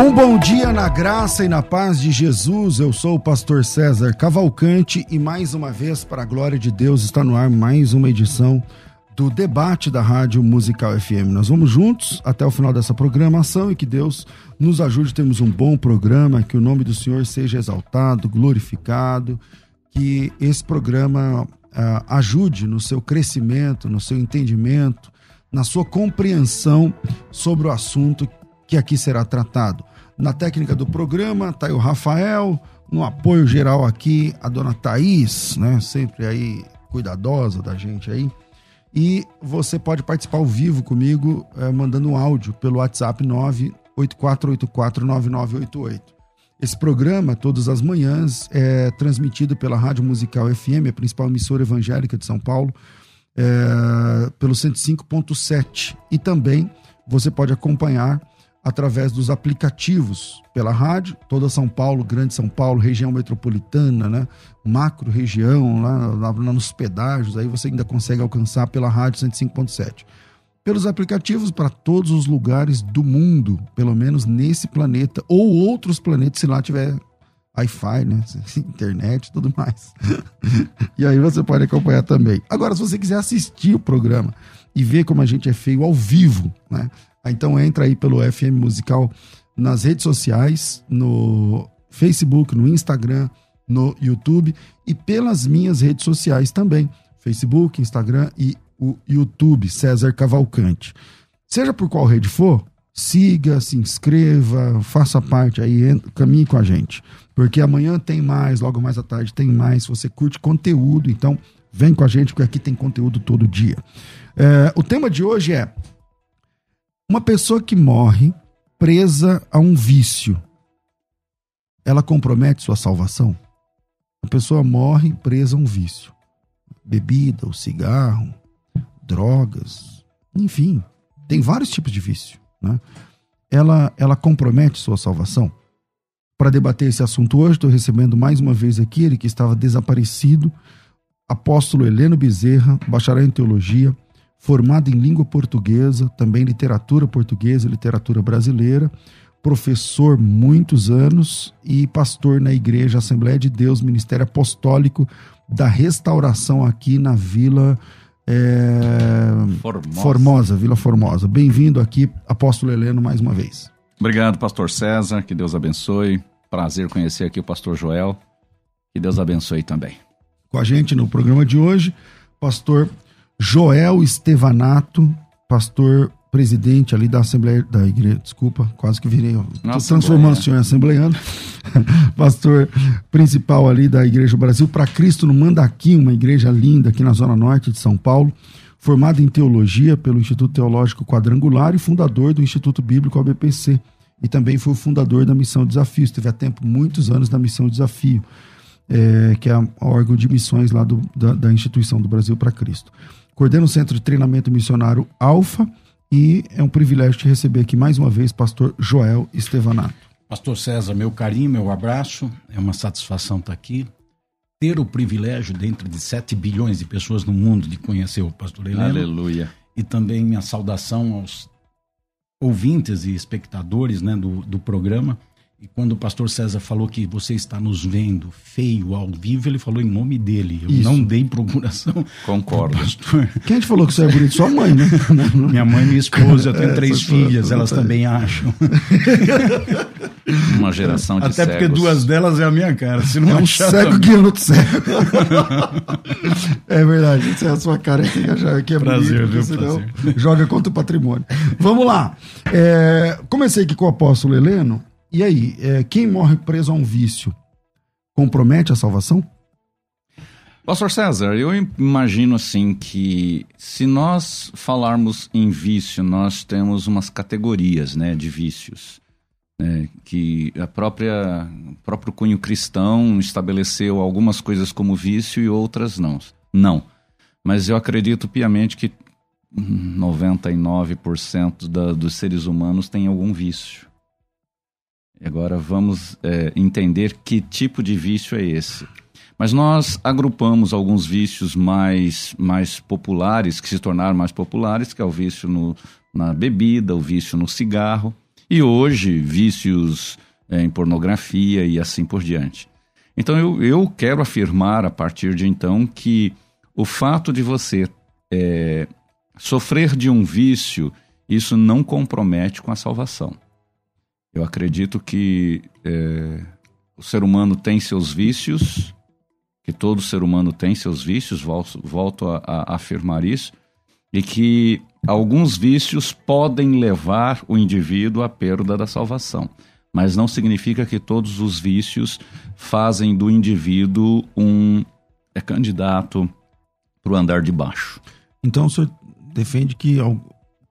Um bom dia na graça e na paz de Jesus. Eu sou o pastor César Cavalcante e mais uma vez, para a glória de Deus, está no ar mais uma edição do debate da Rádio Musical FM. Nós vamos juntos até o final dessa programação e que Deus nos ajude a termos um bom programa, que o nome do Senhor seja exaltado, glorificado, que esse programa uh, ajude no seu crescimento, no seu entendimento, na sua compreensão sobre o assunto que aqui será tratado. Na técnica do programa está aí o Rafael, no apoio geral aqui a dona Thaís, né? Sempre aí cuidadosa da gente aí. E você pode participar ao vivo comigo, eh, mandando um áudio pelo WhatsApp 984849988. Esse programa, todas as manhãs, é transmitido pela Rádio Musical FM, a principal emissora evangélica de São Paulo, é, pelo 105.7. E também você pode acompanhar através dos aplicativos pela rádio, toda São Paulo, Grande São Paulo, região metropolitana, né? macro região, lá, lá, lá nos pedágios, aí você ainda consegue alcançar pela rádio 105.7. Pelos aplicativos para todos os lugares do mundo, pelo menos nesse planeta, ou outros planetas, se lá tiver Wi-Fi, né? Internet tudo mais. e aí você pode acompanhar também. Agora, se você quiser assistir o programa e ver como a gente é feio ao vivo, né? Então entra aí pelo FM Musical nas redes sociais, no Facebook, no Instagram, no YouTube e pelas minhas redes sociais também. Facebook, Instagram e o YouTube, César Cavalcante. Seja por qual rede for, siga, se inscreva, faça parte aí, caminhe com a gente. Porque amanhã tem mais, logo mais à tarde tem mais. Se você curte conteúdo, então vem com a gente, porque aqui tem conteúdo todo dia. É, o tema de hoje é uma pessoa que morre presa a um vício, ela compromete sua salvação? A pessoa morre presa a um vício. Bebida, o cigarro, drogas, enfim, tem vários tipos de vício. Né? Ela, ela compromete sua salvação? Para debater esse assunto hoje, estou recebendo mais uma vez aqui ele que estava desaparecido, apóstolo Heleno Bezerra, bacharel em teologia, formado em língua portuguesa, também literatura portuguesa, literatura brasileira, professor muitos anos e pastor na Igreja Assembleia de Deus, Ministério Apostólico da Restauração aqui na Vila é... Formosa. Formosa, Vila Formosa. Bem-vindo aqui, apóstolo Heleno, mais uma vez. Obrigado, pastor César, que Deus abençoe. Prazer conhecer aqui o pastor Joel. Que Deus abençoe também. Com a gente no programa de hoje, pastor Joel Estevanato, pastor presidente ali da Assembleia da Igreja, desculpa, quase que virei, Nossa, transformando o senhor em assembleiano, pastor principal ali da Igreja Brasil para Cristo no Mandaqui, uma igreja linda aqui na zona norte de São Paulo, formado em teologia pelo Instituto Teológico Quadrangular e fundador do Instituto Bíblico ABPC, e também foi o fundador da Missão Desafio, esteve há tempo muitos anos na Missão Desafio, é, que é o órgão de missões lá do, da, da instituição do Brasil para Cristo coordena o Centro de Treinamento Missionário Alfa e é um privilégio te receber aqui mais uma vez, pastor Joel Estevanato. Pastor César, meu carinho, meu abraço, é uma satisfação estar aqui. Ter o privilégio, dentro de 7 bilhões de pessoas no mundo, de conhecer o pastor Heleno. Aleluia. E também minha saudação aos ouvintes e espectadores né, do, do programa. E quando o pastor César falou que você está nos vendo feio ao vivo, ele falou em nome dele. Eu Isso. não dei procuração. Concordo. Pastor. Quem te falou que você é bonito? Sua mãe, né? minha mãe e minha esposa, eu tenho é, três filhas, elas também acham. Uma geração de Até porque cegos. duas delas é a minha cara. Se não É um achar cego também. guiando outro cego. é verdade, é a sua cara que já que é Prazer, bonito, viu? senão Prazer. joga contra o patrimônio. Vamos lá. É, comecei aqui com o apóstolo Heleno. E aí, é, quem morre preso a um vício compromete a salvação? Pastor César, eu imagino assim que se nós falarmos em vício, nós temos umas categorias, né, de vícios, né, que a própria o próprio cunho cristão estabeleceu algumas coisas como vício e outras não. Não. Mas eu acredito piamente que hum, 99% da, dos seres humanos tem algum vício. Agora vamos é, entender que tipo de vício é esse. Mas nós agrupamos alguns vícios mais, mais populares, que se tornaram mais populares, que é o vício no, na bebida, o vício no cigarro, e hoje vícios é, em pornografia e assim por diante. Então eu, eu quero afirmar a partir de então que o fato de você é, sofrer de um vício, isso não compromete com a salvação. Eu acredito que é, o ser humano tem seus vícios, que todo ser humano tem seus vícios, volto, volto a, a afirmar isso, e que alguns vícios podem levar o indivíduo à perda da salvação. Mas não significa que todos os vícios fazem do indivíduo um é candidato para o andar de baixo. Então o senhor defende que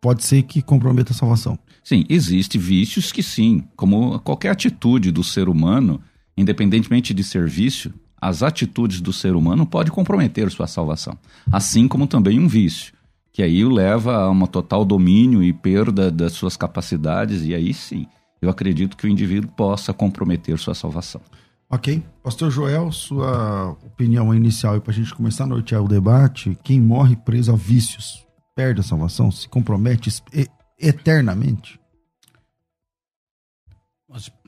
pode ser que comprometa a salvação. Sim, existem vícios que sim, como qualquer atitude do ser humano, independentemente de ser vício, as atitudes do ser humano podem comprometer sua salvação. Assim como também um vício, que aí o leva a um total domínio e perda das suas capacidades, e aí sim, eu acredito que o indivíduo possa comprometer sua salvação. Ok. Pastor Joel, sua opinião inicial para a gente começar a nortear o debate. Quem morre preso a vícios perde a salvação? Se compromete e- eternamente?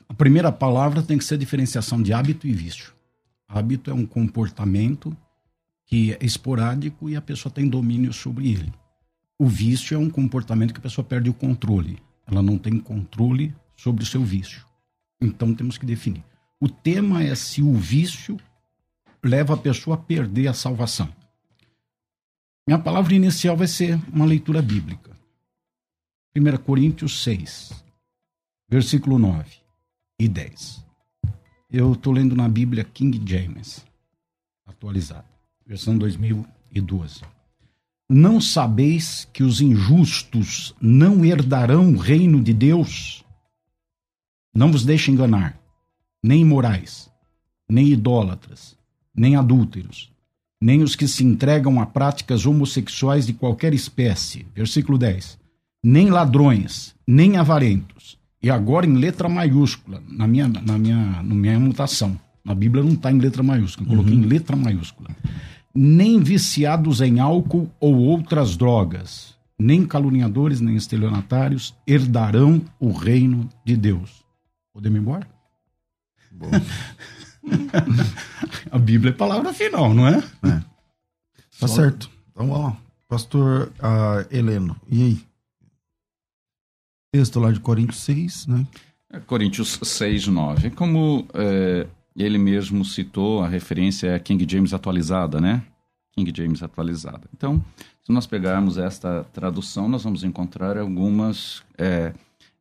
A primeira palavra tem que ser diferenciação de hábito e vício. Hábito é um comportamento que é esporádico e a pessoa tem domínio sobre ele. O vício é um comportamento que a pessoa perde o controle. Ela não tem controle sobre o seu vício. Então temos que definir. O tema é se o vício leva a pessoa a perder a salvação. Minha palavra inicial vai ser uma leitura bíblica. 1 Coríntios 6, versículo 9 e 10. Eu estou lendo na Bíblia King James, atualizada, versão 2012. Não sabeis que os injustos não herdarão o reino de Deus? Não vos deixe enganar, nem imorais, nem idólatras, nem adúlteros, nem os que se entregam a práticas homossexuais de qualquer espécie. Versículo 10. Nem ladrões, nem avarentos. E agora em letra maiúscula, na minha, na minha, na minha mutação. Na Bíblia não está em letra maiúscula, eu coloquei em letra maiúscula. Nem viciados em álcool ou outras drogas, nem caluniadores, nem estelionatários herdarão o reino de Deus. Podemos ir embora? A Bíblia é palavra final, não é? Tá certo. Então vamos lá. Pastor ah, Heleno, e aí? Texto lá de Coríntios 6, né? É, Coríntios 6, 9. Como é, ele mesmo citou, a referência é a King James atualizada, né? King James atualizada. Então, se nós pegarmos esta tradução, nós vamos encontrar algumas, é,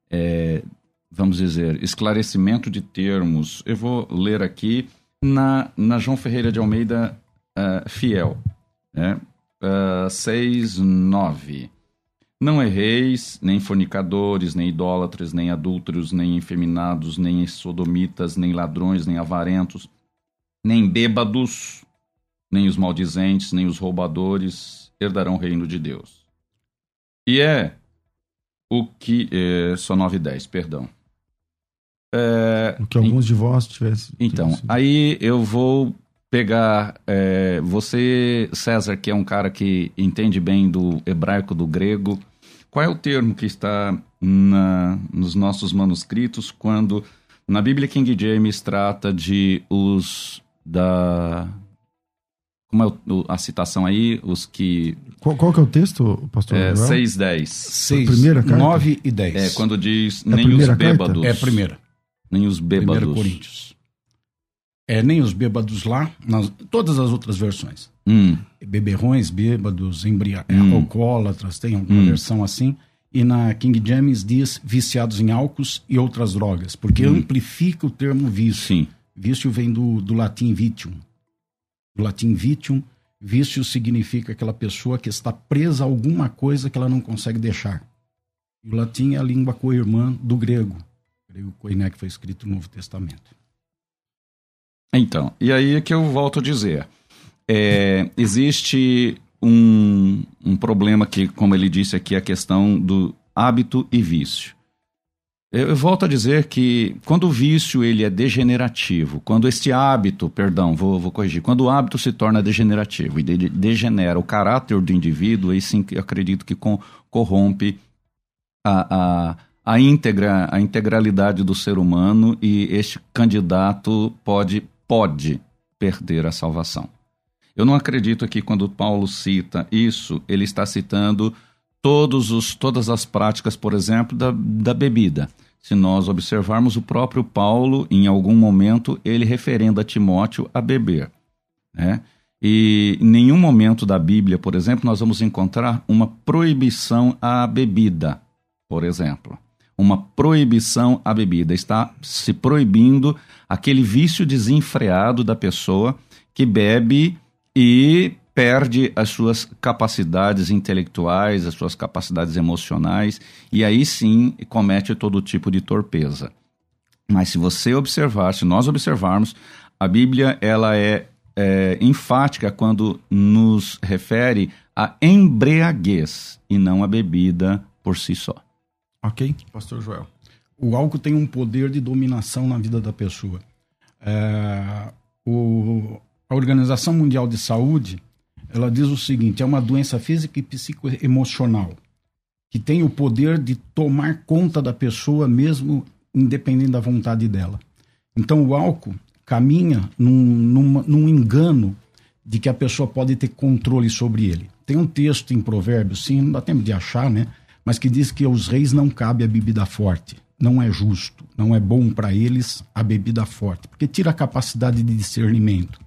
é, vamos dizer, esclarecimento de termos. Eu vou ler aqui na, na João Ferreira de Almeida ah, Fiel, né? Ah, 6, 9. Não erreis, nem fornicadores, nem idólatras, nem adúlteros, nem efeminados, nem sodomitas, nem ladrões, nem avarentos, nem bêbados, nem os maldizentes, nem os roubadores herdarão o reino de Deus. E é o que. É, só 9 e 10, perdão. É, O que alguns de vós tivessem. então, aí eu vou pegar é, você, César, que é um cara que entende bem do hebraico, do grego. Qual é o termo que está na- nos nossos manuscritos quando na Bíblia King James trata de os da como é a citação aí, os que Qual, qual que é o texto, pastor? é, Joel? 6, 10. Seis, primeira carta? nove e dez. É, quando diz É a nem os primeira carta? bêbados. É a primeira. Nem os 1 bêbados. Coríntios. É, nem os bêbados lá, nas, todas as outras versões. Hum, Beberrões, bêbados, embria, Hum. alcoólatras, tem alguma Hum. versão assim. E na King James diz viciados em álcools e outras drogas, porque Hum. amplifica o termo vício. sim. Vício vem do, do latim vitium. Do latim vitium, vício significa aquela pessoa que está presa a alguma coisa que ela não consegue deixar. E o latim é a língua co-irmã do grego. O grego koiné, que foi escrito no Novo Testamento. Então, e aí é que eu volto a dizer. É, existe um, um problema que, como ele disse aqui, a questão do hábito e vício. Eu, eu volto a dizer que quando o vício ele é degenerativo, quando este hábito, perdão, vou, vou corrigir, quando o hábito se torna degenerativo e de- degenera o caráter do indivíduo, aí sim eu acredito que com- corrompe a, a, a íntegra, a integralidade do ser humano e este candidato pode, pode perder a salvação. Eu não acredito que quando Paulo cita isso, ele está citando todos os, todas as práticas, por exemplo, da, da bebida. Se nós observarmos o próprio Paulo, em algum momento, ele referenda Timóteo a beber. Né? E em nenhum momento da Bíblia, por exemplo, nós vamos encontrar uma proibição à bebida, por exemplo. Uma proibição à bebida. Está se proibindo aquele vício desenfreado da pessoa que bebe e perde as suas capacidades intelectuais, as suas capacidades emocionais, e aí sim comete todo tipo de torpeza. Mas se você observar, se nós observarmos, a Bíblia ela é, é enfática quando nos refere a embriaguez e não a bebida por si só. Ok? Pastor Joel. O álcool tem um poder de dominação na vida da pessoa. É, o- a Organização Mundial de Saúde ela diz o seguinte: é uma doença física e psicoemocional que tem o poder de tomar conta da pessoa mesmo independente da vontade dela. Então o álcool caminha num, numa- num engano de que a pessoa pode ter controle sobre ele. Tem um texto em Provérbios, sim, não dá tempo de achar, né? Mas que diz que aos reis não cabe a bebida forte. Não é justo, não é bom para eles a bebida forte, porque tira a capacidade de discernimento.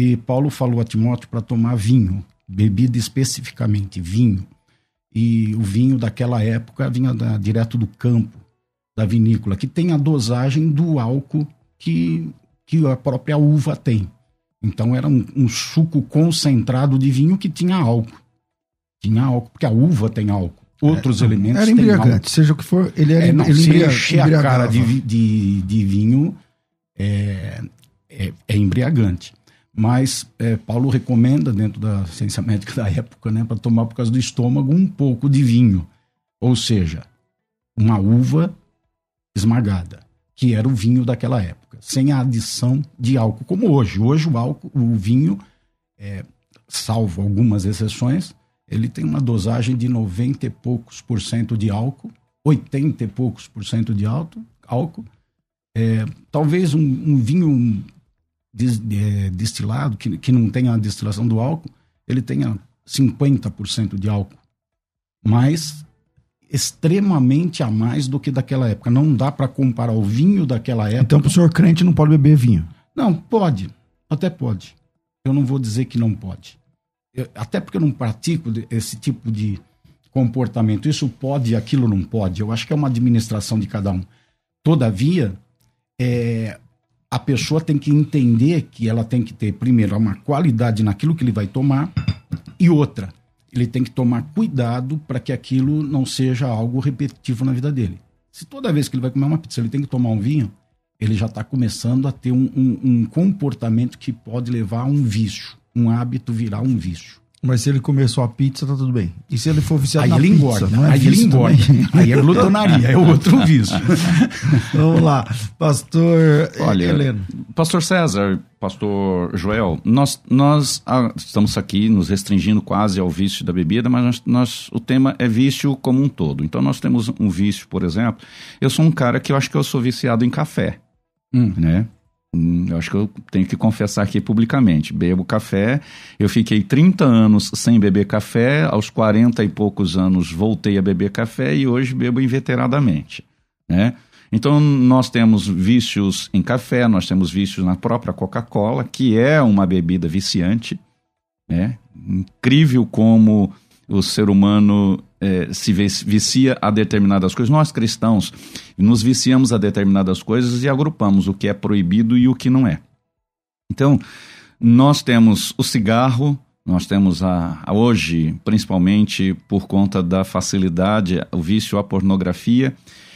E Paulo falou a Timóteo para tomar vinho, bebida especificamente, vinho. E o vinho daquela época vinha da- direto do campo, da vinícola, que tem a dosagem do álcool que, que a própria uva tem. Então era um, um suco concentrado de vinho que tinha álcool. Tinha álcool, porque a uva tem álcool. Outros elementos Era embriagante, seja o que for, ele era É, não, ele se embria- encher a cara de, de, de vinho é, é, é embriagante. Mas é, Paulo recomenda, dentro da ciência médica da época, né, para tomar por causa do estômago, um pouco de vinho. Ou seja, uma uva esmagada, que era o vinho daquela época, sem a adição de álcool, como hoje. Hoje o álcool, o vinho, é, salvo algumas exceções, ele tem uma dosagem de 90 e poucos por cento de álcool, 80 e poucos por cento de alto, álcool. É, talvez um, um vinho des- é, destilado, que, que não tenha a destilação do álcool, ele tenha 50% de álcool. Mas extremamente a mais do que daquela época. Não dá para comparar o vinho daquela época. Então, pro senhor crente não pode beber vinho. Não, pode. Até pode. Eu não vou dizer que não pode. Eu- até porque eu não pratico esse tipo de comportamento. Isso pode e aquilo não pode. Eu acho que é uma administração de cada um. Todavia, é, a pessoa tem que entender que ela tem que ter, primeiro, uma qualidade naquilo que ele vai tomar e outra, ele tem que tomar cuidado para que aquilo não seja algo repetitivo na vida dele. Se toda vez que ele vai comer uma pizza ele tem que tomar um vinho, ele já está começando a ter um, um- um comportamento que pode levar a um vício, um hábito virar um vício. Mas se ele comer só a pizza, tá tudo bem. E se ele for viciado Aí na ele pizza, engorda, não é aí ele engorda. também? Aí é glutonaria, é outro vício. Vamos lá. Pastor Olha, Heleno. Pastor César, Pastor Joel, nós, nós ah, estamos aqui nos restringindo quase ao vício da bebida, mas nós, nós- o tema é vício como um todo. Então nós temos um vício, por exemplo. Eu sou um cara que eu acho que eu sou viciado em café, Hum. né? Hum, Eu acho que eu tenho que confessar aqui publicamente. Bebo café. Eu fiquei 30 anos sem beber café. Aos 40 e poucos anos voltei a beber café e hoje bebo inveteradamente, né? Então, nós temos vícios em café, nós temos vícios na própria Coca-Cola, que é uma bebida viciante. Né? Incrível como o ser humano é, se vicia a determinadas coisas. Nós cristãos nos viciamos a determinadas coisas e agrupamos o que é proibido e o que não é. Então, nós temos o cigarro, nós temos a, a, hoje, principalmente por conta da facilidade, o vício à pornografia.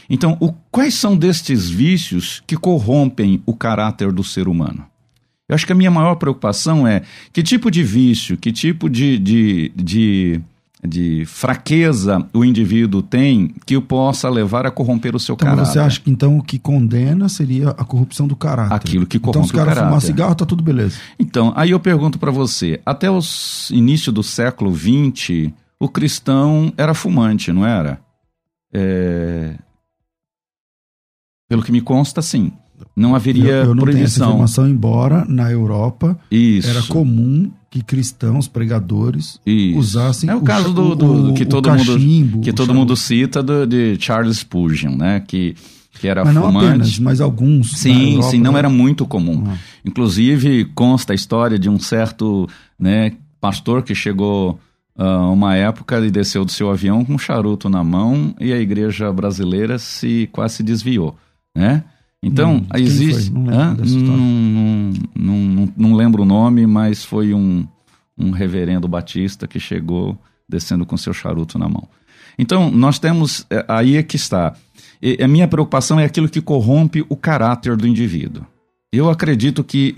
Então, o, quais são destes vícios que corrompem o caráter do ser humano? Eu acho que a minha maior preocupação é que tipo de vício, que tipo de, de, de de fraqueza o indivíduo tem que o possa levar a corromper o seu então, caráter. Você acha que então o que condena seria a corrupção do caráter? Aquilo que corrompe então, se o cara fumar cigarro, tá tudo beleza. Então, aí eu pergunto para você, até o início do século XX, o cristão era fumante, não era? É... Pelo que me consta, sim. Não haveria eu, eu não proibição. Tenho essa informação, embora na Europa Isso. era comum que cristãos, pregadores, Isso. usassem é o, caso do, do, o, que todo cachimbo, mundo que todo mundo cita do, de Charles Spurgeon, né? Que que era mas não fumante. apenas, mas alguns. Sim, Europa, sim, não né? era muito comum. Ah. Inclusive consta a história de um certo, né, pastor que chegou uh, uma época e desceu do seu avião com um charuto na mão e a igreja brasileira se quase se desviou, né? Então, Hum, existe. Não lembro. Não, não, não, lembro o nome, mas foi um, um reverendo batista que chegou descendo com seu charuto na mão. Então, nós temos. é, Aí é que está. E a minha preocupação é aquilo que corrompe o caráter do indivíduo. Eu acredito que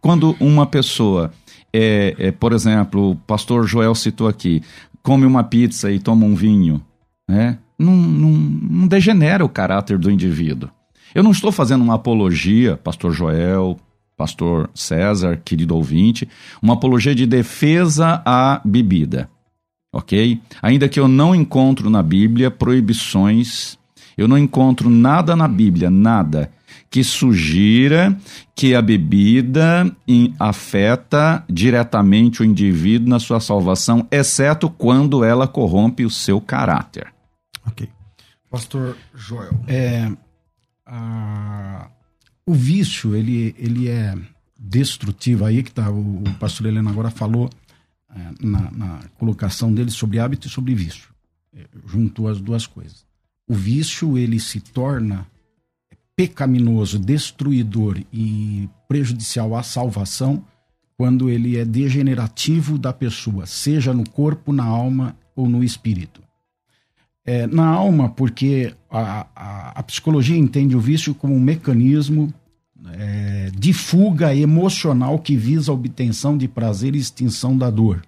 quando uma pessoa, é, é, por exemplo, o pastor Joel citou aqui, come uma pizza e toma um vinho, né? não, não, não degenera o caráter do indivíduo. Eu não estou fazendo uma apologia, pastor Joel, pastor César, querido ouvinte, uma apologia de defesa à bebida, ok? Ainda que eu não encontro na Bíblia proibições, eu não encontro nada na Bíblia, nada, que sugira que a bebida afeta diretamente o indivíduo na sua salvação, exceto quando ela corrompe o seu caráter. Ok. Pastor Joel. É, a- o vício, ele, ele é destrutivo. Aí que tá, o, o pastor Helena agora falou é, na, na colocação dele sobre hábito e sobre vício. É, juntou as duas coisas. O vício, ele se torna pecaminoso, destruidor e prejudicial à salvação quando ele é degenerativo da pessoa, seja no corpo, na alma ou no espírito. É, na alma, porque a, a, a psicologia entende o vício como um mecanismo é, de fuga emocional que visa a obtenção de prazer e extinção da dor.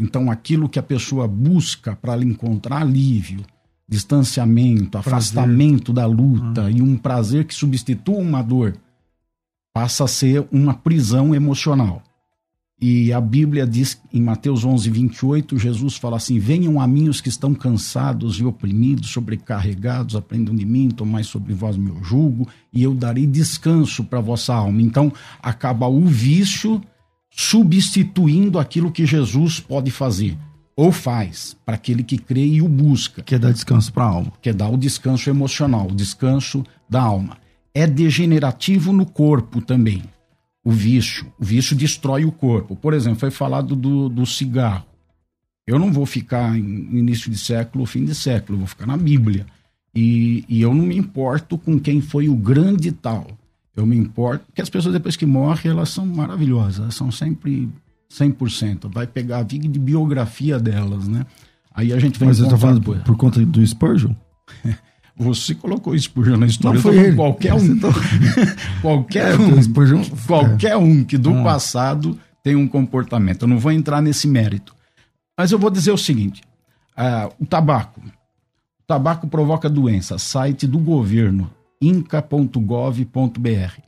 Então, aquilo que a pessoa busca para encontrar alívio, distanciamento, afastamento da luta e um prazer que substitua uma dor, passa a ser uma prisão emocional. E a Bíblia diz em Mateus 11, 28, Jesus fala assim: Venham a mim os que estão cansados e oprimidos, sobrecarregados, aprendam de mim, tomai sobre vós meu jugo, e eu darei descanso para vossa alma. Então, acaba o vício substituindo aquilo que Jesus pode fazer, ou faz, para aquele que crê e o busca Que é dar descanso para a alma. que é dar o descanso emocional, o descanso da alma. É degenerativo no corpo também, o vício. O vício destrói o corpo. Por exemplo, foi falado do, do cigarro. Eu não vou ficar em início de século, fim de século, eu vou ficar na Bíblia. E, e eu não me importo com quem foi o grande tal. Eu me importo que as pessoas depois que morrem, elas são maravilhosas, elas são sempre 100%. Vai pegar a vida de biografia delas, né? Aí a gente vai Mas você encontrar falando por, por conta do Spurgeon? Você colocou Spurgeon na história. Não, tô foi ele. Qualquer um. tá- qualquer É, um. Spurgeon- Qualquer um que do Hum. passado tem um comportamento. Eu não vou entrar nesse mérito. Mas eu vou dizer o seguinte: ah, o tabaco. O tabaco provoca doença. Site do governo, inca.gov.br.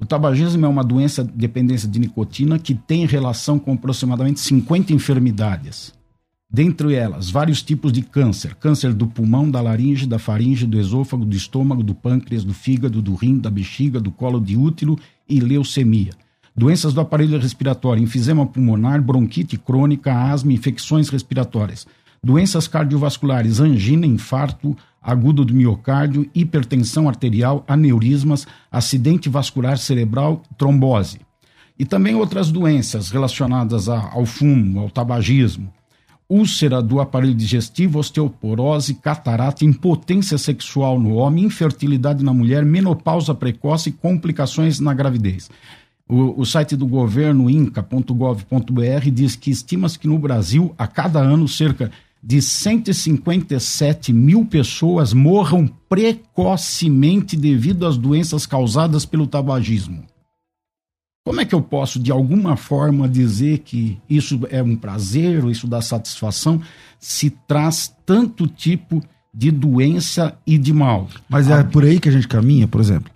O tabagismo é uma doença de dependência de nicotina que tem relação com aproximadamente 50 enfermidades. Dentre elas, vários tipos de câncer: câncer do pulmão, da laringe, da faringe, do esôfago, do estômago, do pâncreas, do fígado, do rim, da bexiga, do colo de útero e leucemia. Doenças do aparelho respiratório: enfisema pulmonar, bronquite crônica, asma, infecções respiratórias. Doenças cardiovasculares: angina, infarto, agudo do miocárdio, hipertensão arterial, aneurismas, acidente vascular cerebral, trombose. E também outras doenças relacionadas ao fumo, ao tabagismo, úlcera do aparelho digestivo, osteoporose, catarata, impotência sexual no homem, infertilidade na mulher, menopausa precoce e complicações na gravidez. O, o site do governo, inca.gov.br, diz que estima-se que no Brasil, a cada ano, cerca de 157 mil pessoas morram precocemente devido às doenças causadas pelo tabagismo. Como é que eu posso, de alguma forma, dizer que isso é um prazer ou isso dá satisfação se traz tanto tipo de doença e de mal? Mas é por aí que a gente caminha, por exemplo.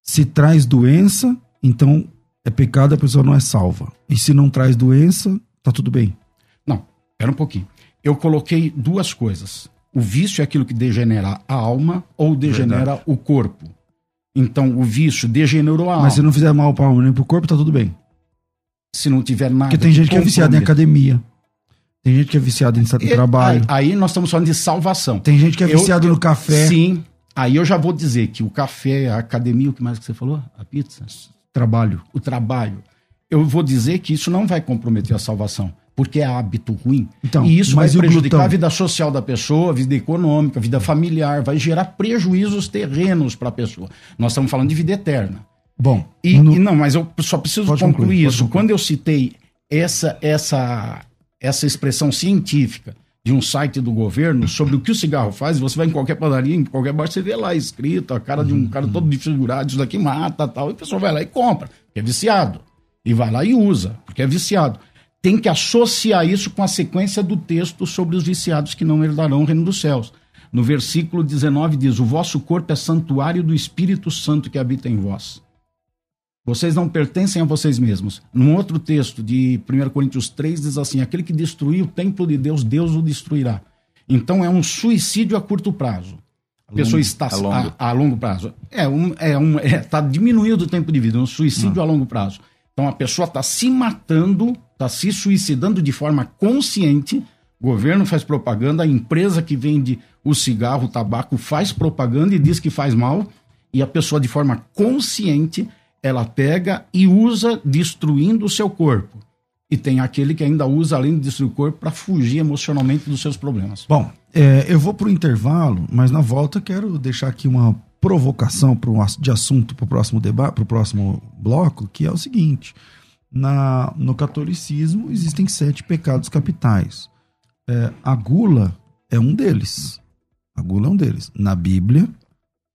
Se traz doença, então é pecado, a pessoa não é salva. E se não traz doença, tá tudo bem. Não, espera um pouquinho. Eu coloquei duas coisas. O vício é aquilo que degenera a alma ou degenera Verdade. o corpo. Então o vício degenerou a alma. Mas se não fizer mal para a alma nem para o corpo, tá tudo bem. Se não tiver nada. Porque tem gente que é viciada em academia. Tem gente que é viciada em e, trabalho. Aí, aí, nós estamos falando de salvação. Tem gente que é viciada no café. Sim. Aí eu já vou dizer que o café, a academia, o que mais que você falou? A pizza? Trabalho. O trabalho. Eu vou dizer que isso não vai comprometer a salvação porque é hábito ruim. Então, e isso vai prejudicar a vida social da pessoa, a vida econômica, a vida familiar, vai gerar prejuízos terrenos para a pessoa. Nós estamos falando de vida eterna. Bom, e, no... e não, mas eu só preciso concluir, concluir isso. Concluir. Quando eu citei essa essa essa expressão científica de um site do governo sobre o que o cigarro faz, você vai em qualquer padaria, em qualquer bar, você vê lá escrito, a cara de um cara todo desfigurado, isso daqui mata, tal, e a pessoa vai lá e compra, porque é viciado. E vai lá e usa, porque é viciado tem que associar isso com a sequência do texto sobre os viciados que não herdarão o reino dos céus. No versículo 19 diz: O vosso corpo é santuário do Espírito Santo que habita em vós. Vocês não pertencem a vocês mesmos. Num outro texto de 1 Coríntios 3 diz assim: Aquele que destruir o templo de Deus, Deus o destruirá. Então é um suicídio a curto prazo. A pessoa está a longo, a, a longo prazo. É um, é um, é, tá diminuindo o tempo de vida, um suicídio a longo prazo. Então a pessoa está se matando, está se suicidando de forma consciente. O governo faz propaganda, a empresa que vende o cigarro, o tabaco faz propaganda e diz que faz mal, e a pessoa de forma consciente ela pega e usa destruindo o seu corpo. E tem aquele que ainda usa, além de destruir o corpo, para fugir emocionalmente dos seus problemas. Bom, é, eu vou para o intervalo, mas na volta quero deixar aqui uma provocação pro, de assunto para o próximo debate, para o próximo bloco, que é o seguinte: na, no catolicismo existem sete pecados capitais. É, a gula é um deles. A gula é um deles. Na Bíblia,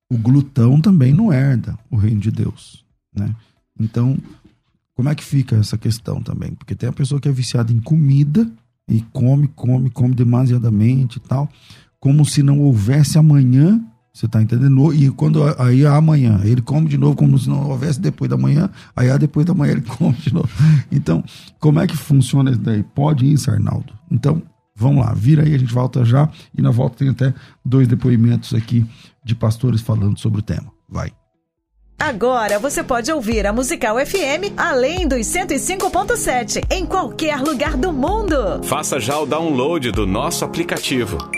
o glutão também não herda o reino de Deus. Né? Então, como é que fica essa questão também? Porque tem a pessoa que é viciada em comida e come, come, come demasiadamente e tal, como se não houvesse amanhã você tá entendendo? E quando aí amanhã, ele come de novo como se não houvesse depois da manhã, aí depois da manhã ele come de novo. Então, como é que funciona isso daí? Pode isso, Arnaldo. Então, vamos lá, vira aí, a gente volta já. E na volta tem até dois depoimentos aqui de pastores falando sobre o tema. Vai. Agora você pode ouvir a Musical FM além dos 105.7 em qualquer lugar do mundo. Faça já o download do nosso aplicativo.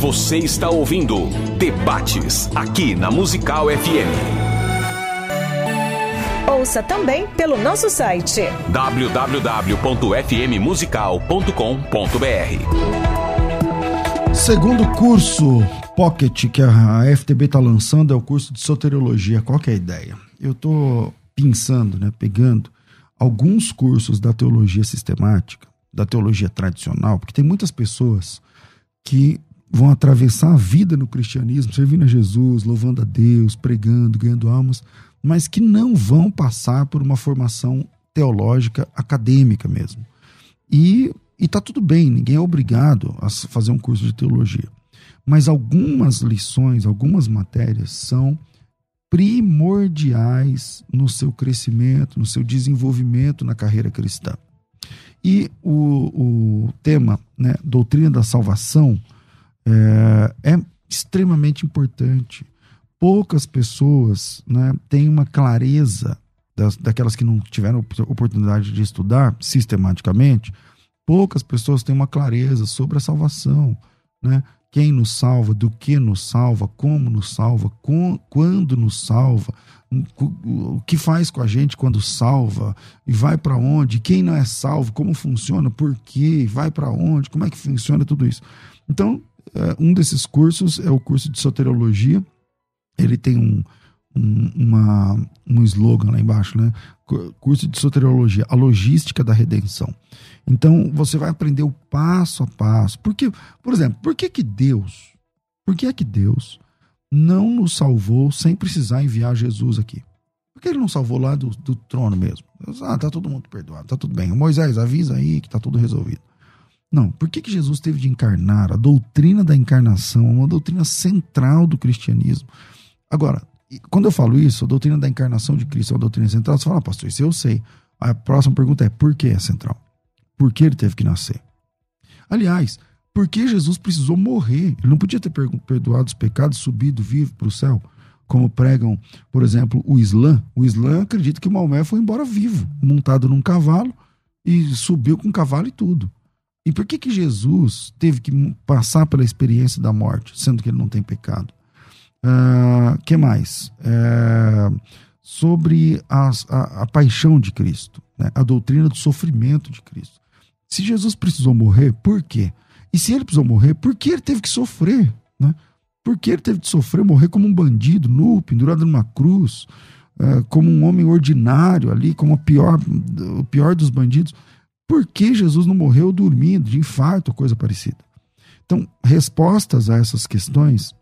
Você está ouvindo Debates aqui na Musical FM. Ouça também pelo nosso site www.fmmusical.com.br. Segundo curso Pocket que a FTB está lançando é o curso de soteriologia. Qual é a ideia? Eu estou pensando, né, pegando alguns cursos da teologia sistemática, da teologia tradicional, porque tem muitas pessoas que vão atravessar a vida no cristianismo, servindo a Jesus, louvando a Deus, pregando, ganhando almas, mas que não vão passar por uma formação teológica acadêmica mesmo. E está tudo bem, ninguém é obrigado a fazer um curso de teologia. Mas algumas lições, algumas matérias são primordiais no seu crescimento, no seu desenvolvimento na carreira cristã. E o, o tema, né, doutrina da salvação, é, é extremamente importante. Poucas pessoas né, têm uma clareza das, daquelas que não tiveram oportunidade de estudar sistematicamente. Poucas pessoas têm uma clareza sobre a salvação, né? quem nos salva, do que nos salva, como nos salva, com, quando nos salva, o que faz com a gente quando salva e vai para onde, quem não é salvo, como funciona, por quê, vai para onde, como é que funciona tudo isso. Então, um desses cursos é o curso de soteriologia. Ele tem um, um, uma, um slogan lá embaixo, né? Curso de soteriologia, a logística da redenção. Então você vai aprender o passo a passo. Porque, por exemplo, por que que Deus, por que é que Deus não nos salvou sem precisar enviar Jesus aqui? Por que ele não salvou lá do, do trono mesmo? Ah, tá todo mundo perdoado, tá tudo bem. Moisés, avisa aí que tá tudo resolvido. Não, por que, que Jesus teve de encarnar? A doutrina da encarnação é uma doutrina central do cristianismo. Agora, quando eu falo isso, a doutrina da encarnação de Cristo é uma doutrina central, você fala, ah, pastor, isso eu sei. A próxima pergunta é, por que é central? Por que ele teve que nascer? Aliás, por que Jesus precisou morrer? Ele não podia ter perdoado os pecados, subido vivo para o céu, como pregam, por exemplo, o Islã. O Islã acredita que Maomé foi embora vivo, montado num cavalo e subiu com o cavalo e tudo. E por que que Jesus teve que passar pela experiência da morte, sendo que ele não tem pecado? Uh, que mais? Uh, sobre a, a, a, paixão de Cristo, né? a doutrina do sofrimento de Cristo. Se Jesus precisou morrer, por quê? E se ele precisou morrer, por que ele teve que sofrer? Né? Por que ele teve que sofrer, morrer como um bandido, nu, pendurado numa cruz, uh, como um homem ordinário ali, como o pior, o pior dos bandidos? Por que Jesus não morreu dormindo, de infarto coisa parecida? Então, respostas a essas questões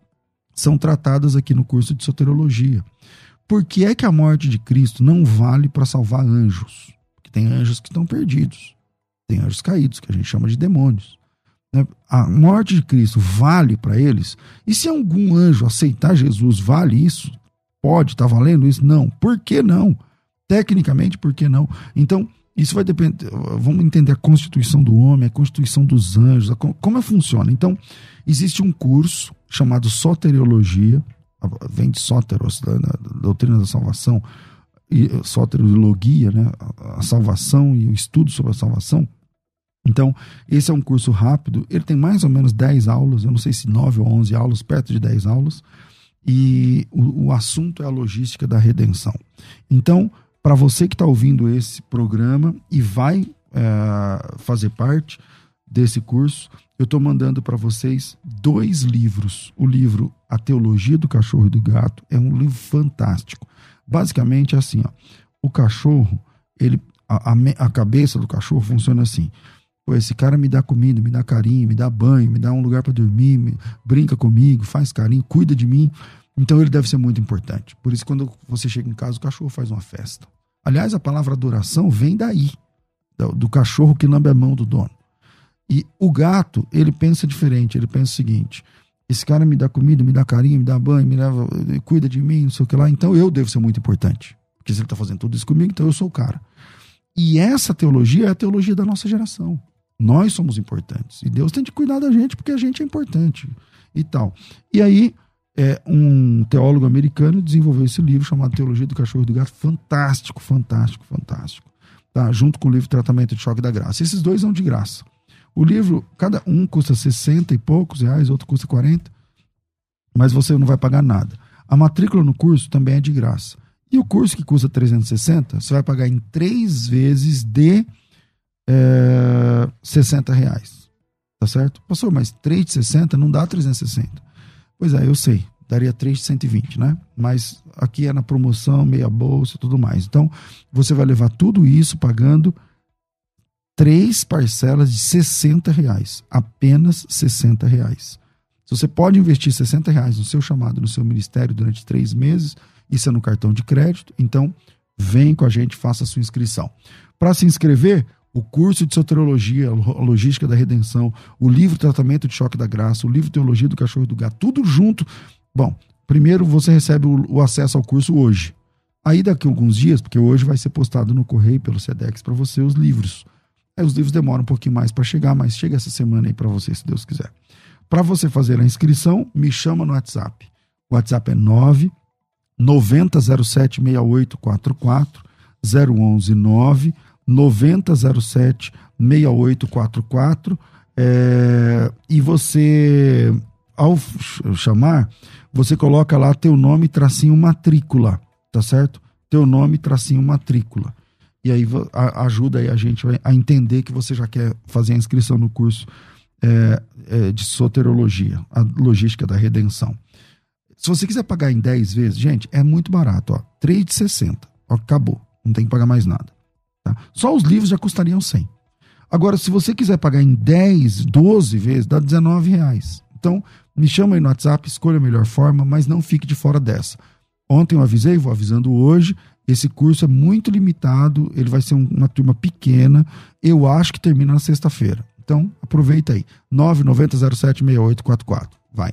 são tratadas aqui no curso de soterologia. Por que é que a morte de Cristo não vale para salvar anjos? Porque tem anjos que estão perdidos. Tem anjos caídos, que a gente chama de demônios. Né? A morte de Cristo vale para eles? E se algum anjo aceitar Jesus, vale isso? Pode, está valendo isso? Não. Por que não? Tecnicamente, por que não? Então, isso vai depender. Vamos entender a constituição do homem, a constituição dos anjos, a, como funciona. Então, existe um curso chamado Soteriologia, vem de Soteros, da, da doutrina da salvação, e Soteriologia, né? a salvação e o estudo sobre a salvação. Então, esse é um curso rápido, ele tem mais ou menos 10 aulas, eu não sei se 9 ou 11 aulas, perto de 10 aulas, e o, o assunto é a logística da redenção. Então, para você que está ouvindo esse programa e vai é, fazer parte desse curso, eu estou mandando para vocês dois livros. O livro A Teologia do Cachorro e do Gato é um livro fantástico. Basicamente é assim, ó, o cachorro, ele, a, a, cabeça do cachorro funciona assim. Pô, esse cara me dá comida, me dá carinho, me dá banho, me dá um lugar para dormir, me, brinca comigo, faz carinho, cuida de mim. Então ele deve ser muito importante. Por isso, quando você chega em casa, o cachorro faz uma festa. Aliás, a palavra adoração vem daí, do, do cachorro que lambe a mão do dono. E o gato, ele pensa diferente. Ele pensa o seguinte: esse cara me dá comida, me dá carinho, me dá banho, me leva, cuida de mim, não sei o que lá. Então eu devo ser muito importante. Porque se ele está fazendo tudo isso comigo, então eu sou o cara. E essa teologia é a teologia da nossa geração. Nós somos importantes. E Deus tem de cuidar da gente porque a gente é importante e tal. E aí, é, um teólogo americano desenvolveu esse livro chamado Teologia do Cachorro e do Gato. Fantástico, fantástico, fantástico. Tá? Junto com o livro Tratamento de Choque da Graça. Esses dois são de graça. O livro, cada um custa 60 e poucos reais, outro custa 40, mas você não vai pagar nada. A matrícula no curso também é de graça. E o curso que custa 360, você vai pagar em três vezes de é, 60 reais. Tá certo? Pastor, mas 3 de 60 não dá 360. Pois é, eu sei. Daria 3 de 120, né? Mas aqui é na promoção, meia bolsa e tudo mais. Então, você vai levar tudo isso pagando três parcelas de 60 reais. Apenas 60 reais. Se você pode investir 60 reais no seu chamado, no seu ministério durante três meses, isso é no cartão de crédito, então vem com a gente, faça a sua inscrição. Para se inscrever, o curso de soteriologia, a logística da redenção, o livro Tratamento de Choque da Graça, o livro Teologia do Cachorro e do Gato, tudo junto. Bom, primeiro você recebe o, o acesso ao curso hoje. Aí daqui a alguns dias, porque hoje vai ser postado no correio pelo Sedex para você os livros. Aí os livros demoram um pouquinho mais para chegar, mas chega essa semana aí para você, se Deus quiser. Para você fazer a inscrição, me chama no WhatsApp. O WhatsApp é 9 9007 6844 011 9 9007 6844 é, e você ao chamar você coloca lá teu nome tracinho matrícula tá certo? Teu nome tracinho matrícula. E aí ajuda aí a gente a entender que você já quer fazer a inscrição no curso é, é, de soterologia a logística da redenção. Se você quiser pagar em 10 vezes gente é muito barato ó. 3,60 ó, acabou não tem que pagar mais nada Tá? Só os livros já custariam 100. Agora, se você quiser pagar em 10, 12 vezes, dá 19 reais. Então, me chama aí no WhatsApp, escolha a melhor forma, mas não fique de fora dessa. Ontem eu avisei, vou avisando hoje. Esse curso é muito limitado, ele vai ser uma turma pequena. Eu acho que termina na sexta-feira. Então, aproveita aí. 990076844. Vai.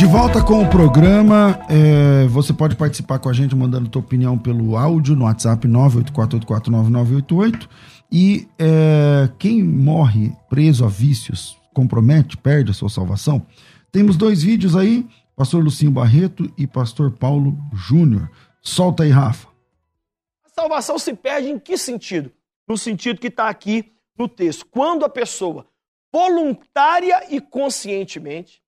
De volta com o programa, é, você pode participar com a gente mandando tua opinião pelo áudio no WhatsApp 984849988 e é, quem morre preso a vícios compromete, perde a sua salvação. Temos dois vídeos aí, pastor Lucinho Barreto e pastor Paulo Júnior. Solta aí, Rafa. A salvação se perde em que sentido? No sentido que está aqui no texto. Quando a pessoa voluntária e conscientemente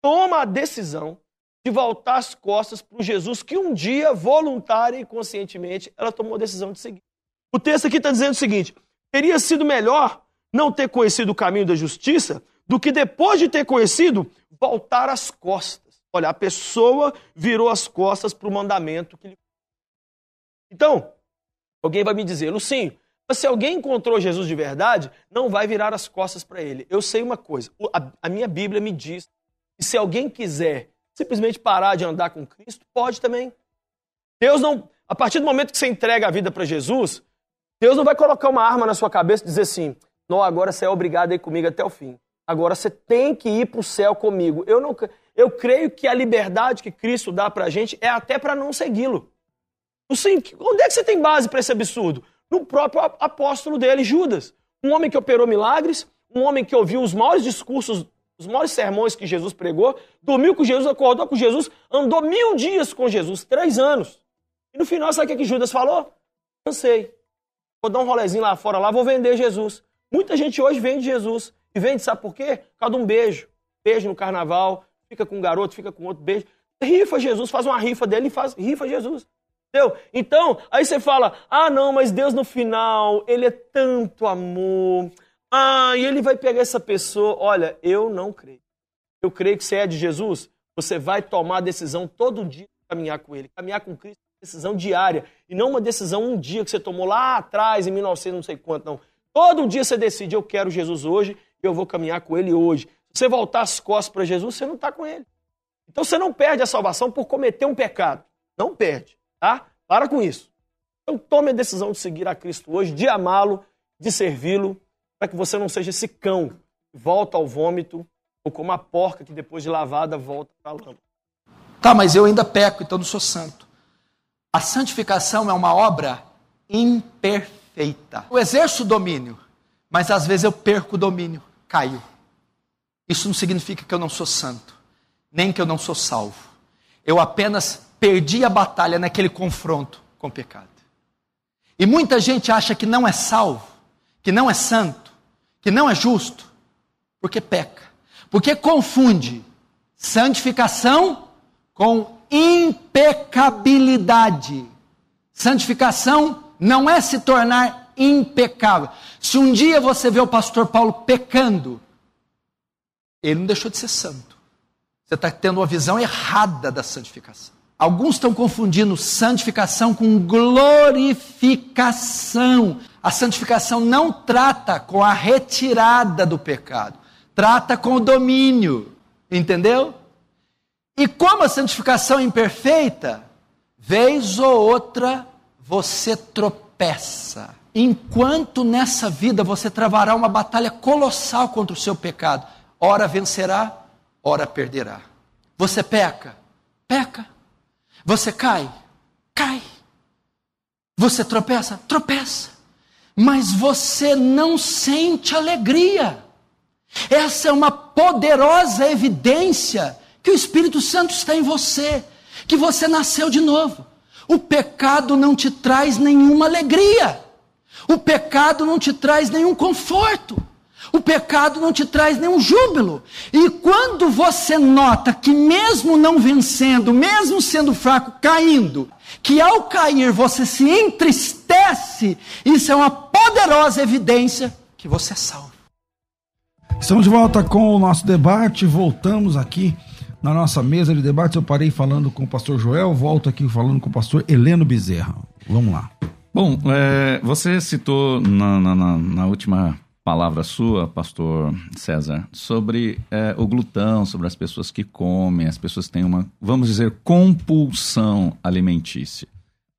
toma a decisão de voltar as costas para o Jesus que um dia, voluntária e conscientemente, ela tomou a decisão de seguir. O texto aqui está dizendo o seguinte: teria sido melhor não ter conhecido o caminho da justiça do que depois de ter conhecido, voltar as costas. Olha, a pessoa virou as costas para o mandamento que lhe. Então, alguém vai me dizer, Lucinho, se alguém encontrou Jesus de verdade, não vai virar as costas para ele. Eu sei uma coisa, a minha Bíblia me diz e se alguém quiser simplesmente parar de andar com Cristo, pode também. Deus não, a partir do momento que você entrega a vida para Jesus, Deus não vai colocar uma arma na sua cabeça e dizer assim: "Não, agora você é obrigado a ir comigo até o fim. Agora você tem que ir para o céu comigo". Eu não eu creio que a liberdade que Cristo dá para a gente é até para não segui-lo. Onde é que você tem base para esse absurdo? No próprio apóstolo dele, Judas. Um homem que operou milagres, um homem que ouviu os maiores discursos os maiores sermões que Jesus pregou, dormiu com Jesus, acordou com Jesus, andou mil dias com Jesus, três anos. E no final, sabe o que, que Judas falou? Cansei. Vou dar um rolezinho lá fora, lá vou vender Jesus. Muita gente hoje vende Jesus. E vende, sabe por quê? Por causa de um beijo. Beijo no carnaval, fica com um garoto, fica com outro beijo. Rifa Jesus, faz uma rifa dele e faz rifa Jesus. Entendeu? Então, aí você fala: ah, não, mas Deus no final, ele é tanto amor. Ah, e ele vai pegar essa pessoa. Olha, eu não creio. Eu creio que você é de Jesus, você vai tomar a decisão todo dia de caminhar com ele. Caminhar com Cristo é uma decisão diária. E não uma decisão um dia que você tomou lá atrás, em 1900, não sei quanto, não. Todo dia você decide, eu quero Jesus hoje, eu vou caminhar com ele hoje. Se você voltar as costas para Jesus, você não está com ele. Então você não perde a salvação por cometer um pecado. Não perde, tá? Para com isso. Então tome a decisão de seguir a Cristo hoje, de amá-lo, de servi-lo para que você não seja esse cão que volta ao vômito, ou como a porca que depois de lavada volta para a lama. Tá, mas eu ainda peco, então não sou santo. A santificação é uma obra imperfeita. Eu exerço o domínio, mas às vezes eu perco o domínio, caio. Isso não significa que eu não sou santo, nem que eu não sou salvo. Eu apenas perdi a batalha naquele confronto com o pecado. E muita gente acha que não é salvo, que não é santo, que não é justo, porque peca. Porque confunde santificação com impecabilidade. Santificação não é se tornar impecável. Se um dia você vê o pastor Paulo pecando, ele não deixou de ser santo. Você está tendo uma visão errada da santificação. Alguns estão confundindo santificação com glorificação. A santificação não trata com a retirada do pecado, trata com o domínio. Entendeu? E como a santificação é imperfeita, vez ou outra você tropeça. Enquanto nessa vida você travará uma batalha colossal contra o seu pecado, ora vencerá, ora perderá. Você peca, peca. Você cai, cai. Você tropeça, tropeça. Mas você não sente alegria. Essa é uma poderosa evidência que o Espírito Santo está em você, que você nasceu de novo. O pecado não te traz nenhuma alegria. O pecado não te traz nenhum conforto. O pecado não te traz nenhum júbilo. E quando você nota que, mesmo não vencendo, mesmo sendo fraco, caindo, que ao cair você se entristece, isso é uma poderosa evidência que você é salvo. Estamos de volta com o nosso debate. Voltamos aqui na nossa mesa de debate. Eu parei falando com o pastor Joel, volto aqui falando com o pastor Heleno Bezerra. Vamos lá. Bom, é, você citou na, na, na, última palavra sua, pastor César, sobre é, o glutão, sobre as pessoas que comem, as pessoas têm uma, vamos dizer, compulsão alimentícia.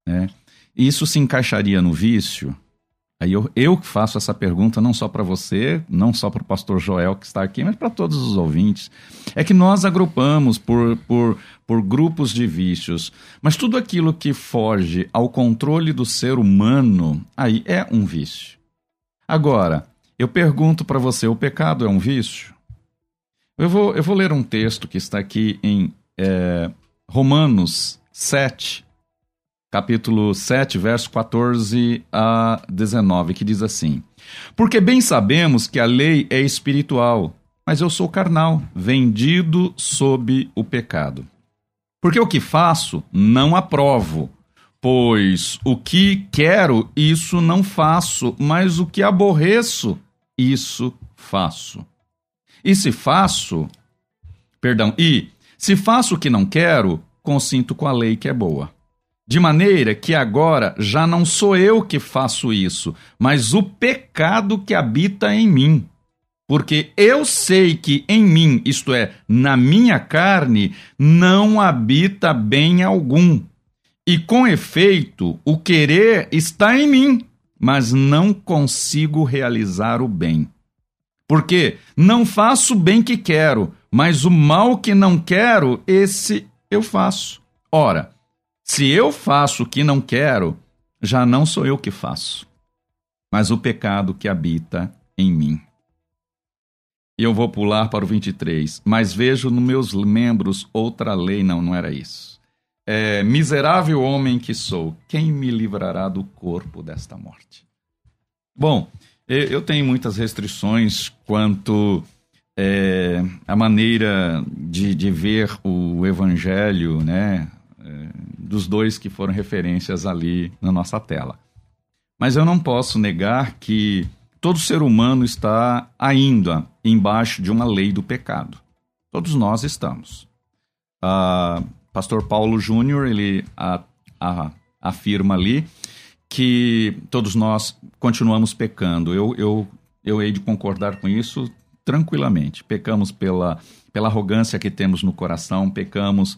Né? Isso se encaixaria no vício? Aí eu, eu faço essa pergunta não só para você, não só para o pastor Joel que está aqui, mas para todos os ouvintes. É que nós agrupamos por, por, por grupos de vícios, mas tudo aquilo que foge ao controle do ser humano, aí é um vício. Agora, eu pergunto para você: o pecado é um vício? Eu vou, eu vou ler um texto que está aqui em é, Romanos 7, capítulo 7, verso 14 a 19, que diz assim: Porque bem sabemos que a lei é espiritual, mas eu sou carnal, vendido sob o pecado. Porque o que faço, não aprovo. Pois o que quero, isso não faço, mas o que aborreço, isso faço. E se faço, perdão, e se faço o que não quero, consinto com a lei que é boa. De maneira que agora já não sou eu que faço isso, mas o pecado que habita em mim. Porque eu sei que em mim, isto é, na minha carne, não habita bem algum. E com efeito, o querer está em mim, mas não consigo realizar o bem. Porque não faço o bem que quero, mas o mal que não quero, esse eu faço. Ora, se eu faço o que não quero, já não sou eu que faço, mas o pecado que habita em mim. E eu vou pular para o 23. Mas vejo nos meus membros outra lei. Não, não era isso. É, miserável homem que sou, quem me livrará do corpo desta morte? Bom, eu tenho muitas restrições quanto é, a maneira de, de ver o evangelho, né? É, dos dois que foram referências ali na nossa tela. Mas eu não posso negar que todo ser humano está ainda embaixo de uma lei do pecado. Todos nós estamos. Uh, Pastor Paulo Júnior, ele a, a, afirma ali que todos nós continuamos pecando. Eu, eu, eu hei de concordar com isso tranquilamente. Pecamos pela, pela arrogância que temos no coração, pecamos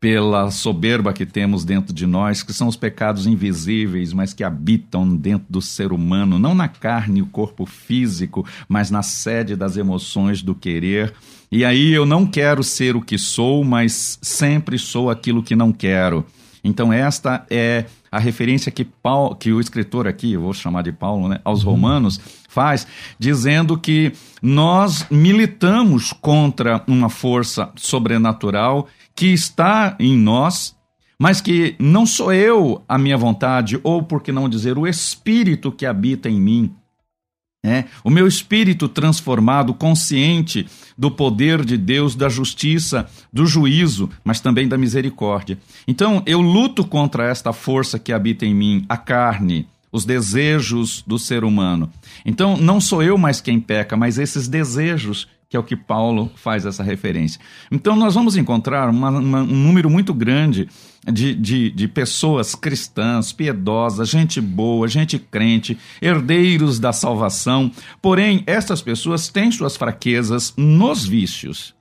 pela soberba que temos dentro de nós, que são os pecados invisíveis, mas que habitam dentro do ser humano, não na carne e o corpo físico, mas na sede das emoções do querer. E aí eu não quero ser o que sou, mas sempre sou aquilo que não quero. Então, esta é a referência que, Paulo, que o escritor aqui, eu vou chamar de Paulo, né, aos Romanos, faz, dizendo que nós militamos contra uma força sobrenatural que está em nós, mas que não sou eu a minha vontade, ou por que não dizer, o Espírito que habita em mim. É, o meu espírito transformado, consciente do poder de Deus, da justiça, do juízo, mas também da misericórdia. Então, eu luto contra esta força que habita em mim, a carne, os desejos do ser humano. Então, não sou eu mais quem peca, mas esses desejos que é o que Paulo faz essa referência. Então, nós vamos encontrar uma, uma, um número muito grande de, de, de pessoas cristãs, piedosas, gente boa, gente crente, herdeiros da salvação. Porém, essas pessoas têm suas fraquezas nos vícios.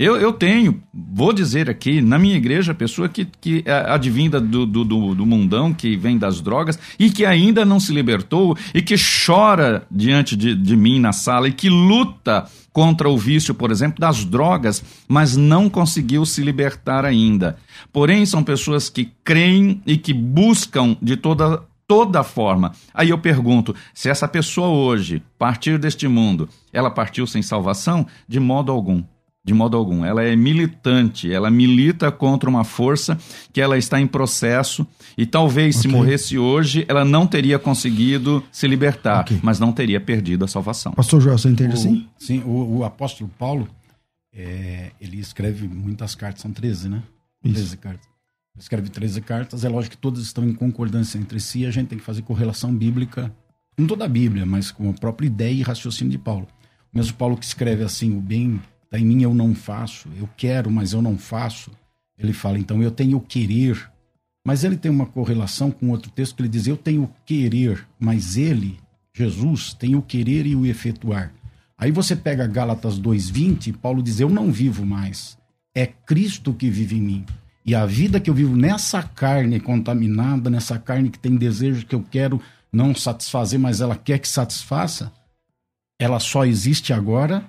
Eu, eu tenho, vou dizer aqui, na minha igreja, pessoa que, que é advinda do, do, do, do mundão, que vem das drogas e que ainda não se libertou e que chora diante de, de mim na sala e que luta contra o vício, por exemplo, das drogas, mas não conseguiu se libertar ainda. Porém, são pessoas que creem e que buscam de toda toda forma. Aí eu pergunto, se essa pessoa hoje partir deste mundo, ela partiu sem salvação? De modo algum. De modo algum. Ela é militante, ela milita contra uma força que ela está em processo e talvez okay. se morresse hoje, ela não teria conseguido se libertar, okay. mas não teria perdido a salvação. Pastor Joel, você entende o, assim? Sim, o, o apóstolo Paulo, é, ele escreve muitas cartas, são 13, né? Isso. 13 cartas. Ele escreve 13 cartas, é lógico que todas estão em concordância entre si, a gente tem que fazer correlação bíblica, com toda a Bíblia, mas com a própria ideia e raciocínio de Paulo. O mesmo Paulo que escreve assim, o bem está em mim, eu não faço, eu quero, mas eu não faço. Ele fala, então eu tenho o querer. Mas ele tem uma correlação com outro texto que ele diz, eu tenho o querer, mas ele, Jesus, tem o querer e o efetuar. Aí você pega Gálatas 2,20, Paulo diz, eu não vivo mais, é Cristo que vive em mim. E a vida que eu vivo nessa carne contaminada, nessa carne que tem desejo que eu quero não satisfazer, mas ela quer que satisfaça, ela só existe agora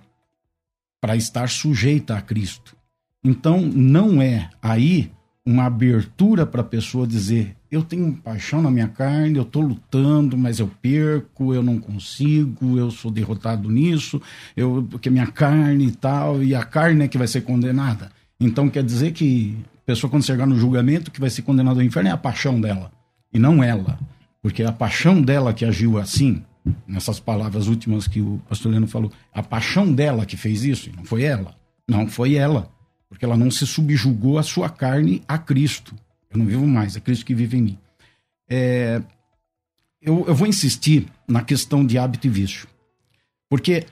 para estar sujeita a Cristo. Então, não é aí uma abertura para a pessoa dizer: eu tenho paixão na minha carne, eu estou lutando, mas eu perco, eu não consigo, eu sou derrotado nisso, eu, porque minha carne e tal, e a carne é que vai ser condenada. Então, quer dizer que a pessoa, quando chegar no julgamento, que vai ser condenada ao inferno é a paixão dela, e não ela. Porque a paixão dela que agiu assim, nessas palavras últimas que o pastor Leandro falou, a paixão dela que fez isso, não foi ela. Não foi ela, porque ela não se subjugou a sua carne a Cristo. Eu não vivo mais, é Cristo que vive em mim. É, eu, eu vou insistir na questão de hábito e vício, porque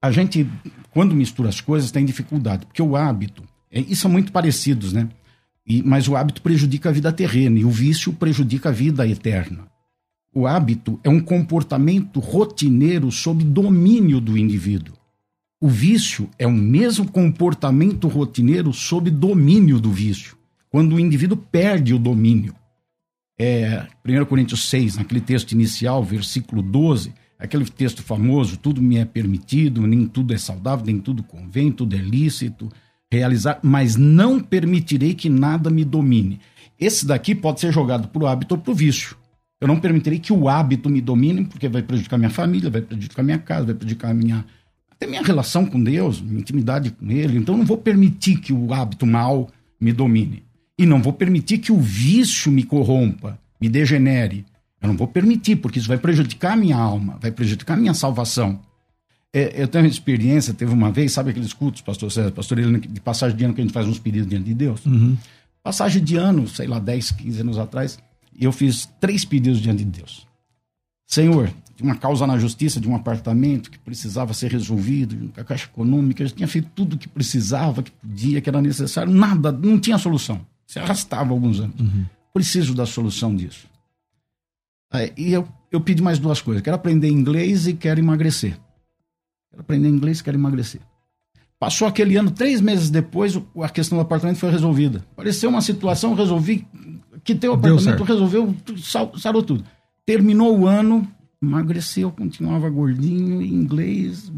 a gente, quando mistura as coisas, tem dificuldade, porque o hábito, é, e são muito parecidos, né? E, mas o hábito prejudica a vida terrena e o vício prejudica a vida eterna. O hábito é um comportamento rotineiro sob domínio do indivíduo. O vício é o mesmo comportamento rotineiro sob domínio do vício, quando o indivíduo perde o domínio. É, 1 Coríntios 6, naquele texto inicial, versículo 12, aquele texto famoso: tudo me é permitido, nem tudo é saudável, nem tudo convém, tudo é lícito realizar, mas não permitirei que nada me domine. Esse daqui pode ser jogado para o hábito ou para o vício. Eu não permitirei que o hábito me domine, porque vai prejudicar minha família, vai prejudicar minha casa, vai prejudicar minha até minha relação com Deus, minha intimidade com Ele. Então, eu não vou permitir que o hábito mal me domine. E não vou permitir que o vício me corrompa, me degenere. Eu não vou permitir, porque isso vai prejudicar a minha alma, vai prejudicar a minha salvação. É, eu tenho uma experiência, teve uma vez, sabe aqueles cultos, pastor César, pastor Helena, de passagem de ano que a gente faz uns pedidos diante de Deus? Uhum. Passagem de ano, sei lá, 10, 15 anos atrás, eu fiz três pedidos diante de Deus. Senhor, de uma causa na justiça de um apartamento que precisava ser resolvido, a caixa econômica, eu tinha feito tudo que precisava, que podia, que era necessário, nada, não tinha solução. Se arrastava alguns anos. Uhum. Preciso da solução disso. Aí, e eu, eu pedi mais duas coisas. Quero aprender inglês e quero emagrecer. Quero aprender inglês e quero emagrecer. Passou aquele ano, três meses depois, a questão do apartamento foi resolvida. Apareceu uma situação, resolvi que teu apartamento resolveu, sarou tudo. Terminou o ano, emagreceu, continuava gordinho, em inglês,